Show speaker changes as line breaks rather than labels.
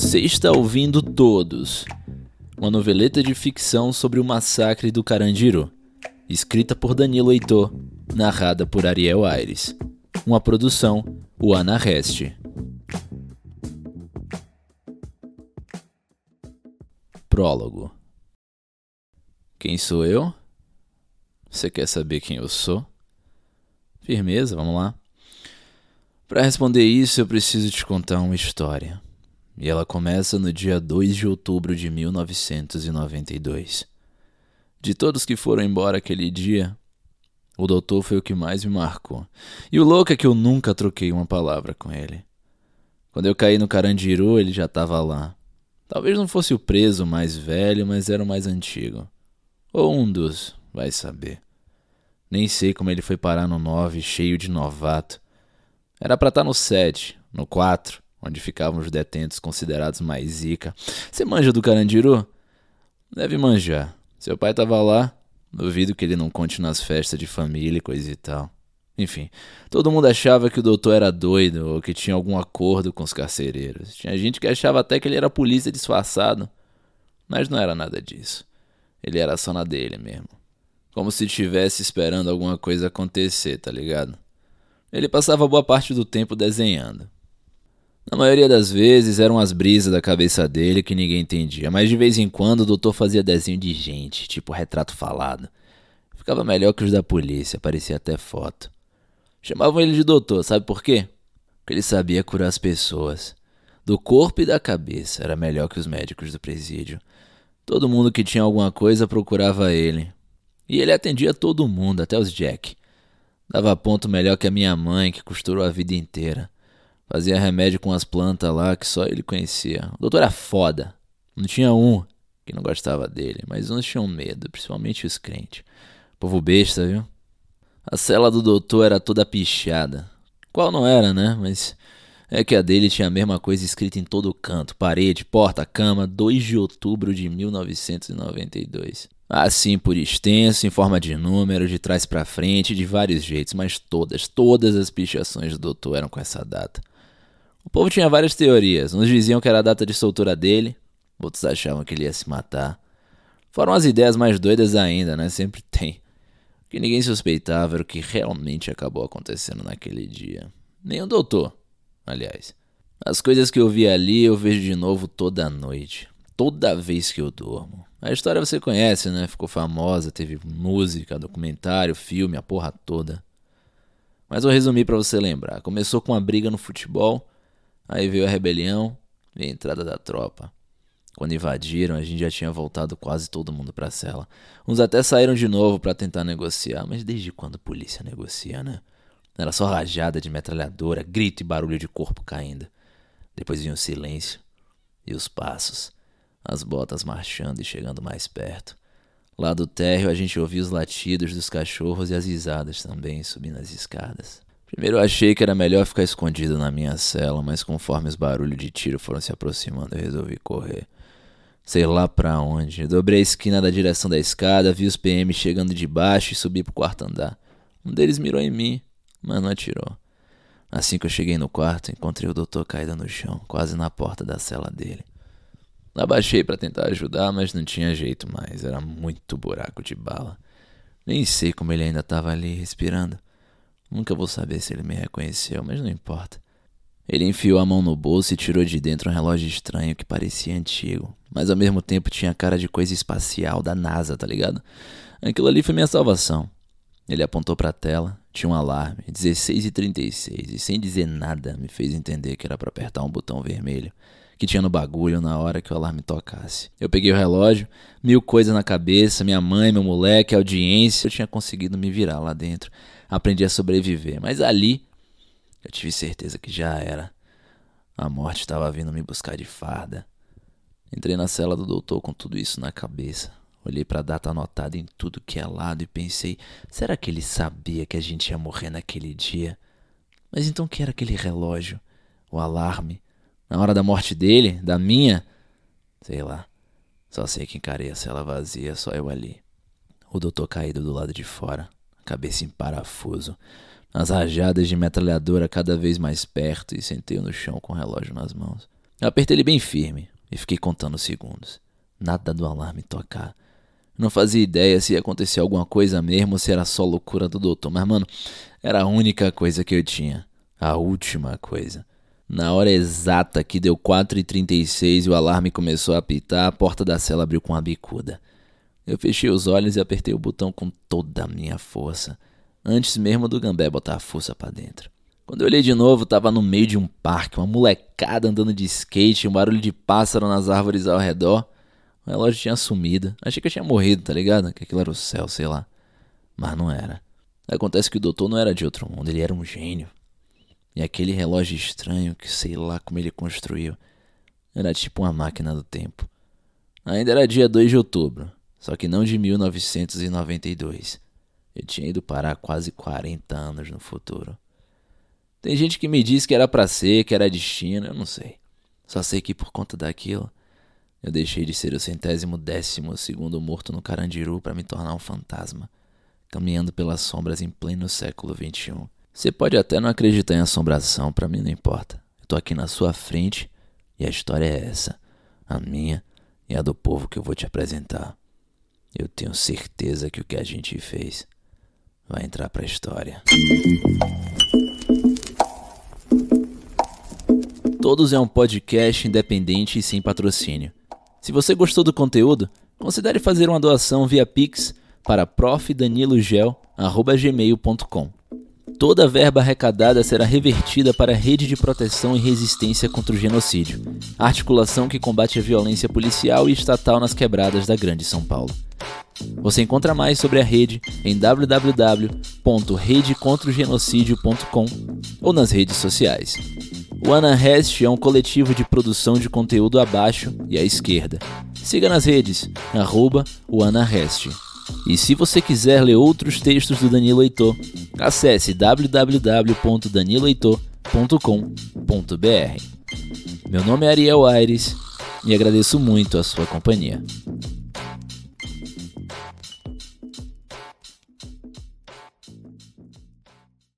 Você está ouvindo Todos, uma noveleta de ficção sobre o massacre do Carandiru, escrita por Danilo Heitor, narrada por Ariel Aires. Uma produção, o Anarreste. Prólogo. Quem sou eu? Você quer saber quem eu sou? Firmeza, vamos lá. Para responder isso, eu preciso te contar uma história. E ela começa no dia 2 de outubro de 1992. De todos que foram embora aquele dia, o doutor foi o que mais me marcou. E o louco é que eu nunca troquei uma palavra com ele. Quando eu caí no Carandiru, ele já estava lá. Talvez não fosse o preso mais velho, mas era o mais antigo. Ou um dos, vai saber. Nem sei como ele foi parar no 9, cheio de novato. Era para estar tá no 7, no 4, onde ficavam os detentos considerados mais zica. Você manja do Carandiru? Deve manjar. Seu pai tava lá. Duvido que ele não conte nas festas de família e coisa e tal. Enfim, todo mundo achava que o doutor era doido ou que tinha algum acordo com os carcereiros. Tinha gente que achava até que ele era polícia disfarçado. Mas não era nada disso. Ele era só na dele mesmo. Como se estivesse esperando alguma coisa acontecer, tá ligado? Ele passava boa parte do tempo desenhando. Maioria das vezes eram as brisas da cabeça dele que ninguém entendia, mas de vez em quando o doutor fazia desenho de gente, tipo retrato falado. Ficava melhor que os da polícia, parecia até foto. Chamavam ele de doutor, sabe por quê? Porque ele sabia curar as pessoas. Do corpo e da cabeça, era melhor que os médicos do presídio. Todo mundo que tinha alguma coisa procurava ele. E ele atendia todo mundo, até os Jack. Dava ponto melhor que a minha mãe, que costurou a vida inteira. Fazia remédio com as plantas lá que só ele conhecia. O doutor era foda. Não tinha um que não gostava dele, mas uns tinham medo, principalmente os crentes. Povo besta, viu? A cela do doutor era toda pichada. Qual não era, né? Mas é que a dele tinha a mesma coisa escrita em todo canto: parede, porta, cama, 2 de outubro de 1992. Assim por extenso, em forma de número, de trás para frente, de vários jeitos, mas todas, todas as pichações do doutor eram com essa data. O povo tinha várias teorias. Uns diziam que era a data de soltura dele, outros achavam que ele ia se matar. Foram as ideias mais doidas ainda, né? Sempre tem. O que ninguém suspeitava era o que realmente acabou acontecendo naquele dia. Nem o doutor, aliás. As coisas que eu vi ali eu vejo de novo toda noite. Toda vez que eu durmo. A história você conhece, né? Ficou famosa, teve música, documentário, filme, a porra toda. Mas vou resumir para você lembrar. Começou com uma briga no futebol Aí veio a rebelião e a entrada da tropa. Quando invadiram, a gente já tinha voltado quase todo mundo para a cela. Uns até saíram de novo para tentar negociar, mas desde quando a polícia negocia, né? Era só rajada de metralhadora, grito e barulho de corpo caindo. Depois vinha o silêncio e os passos, as botas marchando e chegando mais perto. Lá do térreo a gente ouvia os latidos dos cachorros e as risadas também subindo as escadas. Primeiro eu achei que era melhor ficar escondido na minha cela, mas conforme os barulhos de tiro foram se aproximando, eu resolvi correr. Sei lá pra onde. dobrei a esquina da direção da escada, vi os PM chegando de baixo e subi pro quarto andar. Um deles mirou em mim, mas não atirou. Assim que eu cheguei no quarto, encontrei o doutor caído no chão, quase na porta da cela dele. Abaixei para tentar ajudar, mas não tinha jeito mais, era muito buraco de bala. Nem sei como ele ainda estava ali respirando. Nunca vou saber se ele me reconheceu, mas não importa. Ele enfiou a mão no bolso e tirou de dentro um relógio estranho que parecia antigo, mas ao mesmo tempo tinha cara de coisa espacial da NASA, tá ligado? Aquilo ali foi minha salvação. Ele apontou para a tela, tinha um alarme, 16 e 36, e sem dizer nada me fez entender que era para apertar um botão vermelho que tinha no bagulho na hora que o alarme tocasse. Eu peguei o relógio, mil coisas na cabeça, minha mãe, meu moleque, audiência, eu tinha conseguido me virar lá dentro aprendi a sobreviver. Mas ali eu tive certeza que já era. A morte estava vindo me buscar de farda. Entrei na cela do doutor com tudo isso na cabeça. Olhei para a data anotada em tudo que é lado e pensei: será que ele sabia que a gente ia morrer naquele dia? Mas então que era aquele relógio? O alarme? Na hora da morte dele? Da minha? Sei lá. Só sei que encarei a cela vazia, só eu ali. O doutor caído do lado de fora cabeça em parafuso, as rajadas de metralhadora cada vez mais perto e sentei no chão com o relógio nas mãos. Eu apertei ele bem firme e fiquei contando os segundos. Nada do alarme tocar. Não fazia ideia se ia acontecer alguma coisa mesmo ou se era só loucura do doutor, mas mano, era a única coisa que eu tinha. A última coisa. Na hora exata que deu 4h36 e o alarme começou a apitar, a porta da cela abriu com uma bicuda. Eu fechei os olhos e apertei o botão com toda a minha força, antes mesmo do Gambé botar a força para dentro. Quando eu olhei de novo, tava no meio de um parque, uma molecada andando de skate, um barulho de pássaro nas árvores ao redor. O relógio tinha sumido. Achei que eu tinha morrido, tá ligado? Que aquilo era o céu, sei lá. Mas não era. Acontece que o doutor não era de outro mundo, ele era um gênio. E aquele relógio estranho que sei lá como ele construiu era tipo uma máquina do tempo. Ainda era dia 2 de outubro, só que não de 1992. Eu tinha ido parar quase 40 anos no futuro. Tem gente que me diz que era para ser, que era destino, eu não sei. Só sei que por conta daquilo, eu deixei de ser o centésimo décimo segundo morto no Carandiru para me tornar um fantasma, caminhando pelas sombras em pleno século XXI. Você pode até não acreditar em assombração, para mim não importa. Eu tô aqui na sua frente e a história é essa, a minha e a do povo que eu vou te apresentar. Eu tenho certeza que o que a gente fez vai entrar pra história. Todos é um podcast independente e sem patrocínio. Se você gostou do conteúdo, considere fazer uma doação via Pix para profdanilogel.gmail.com. Toda a verba arrecadada será revertida para a Rede de Proteção e Resistência contra o Genocídio, a articulação que combate a violência policial e estatal nas quebradas da Grande São Paulo. Você encontra mais sobre a rede em www.redecontraogenocidio.com ou nas redes sociais. O Anarrest é um coletivo de produção de conteúdo abaixo e à esquerda. Siga nas redes, arroba o Anarrest. E se você quiser ler outros textos do Danilo Heitor, acesse www.daniloheitor.com.br. Meu nome é Ariel Aires e agradeço muito a sua companhia.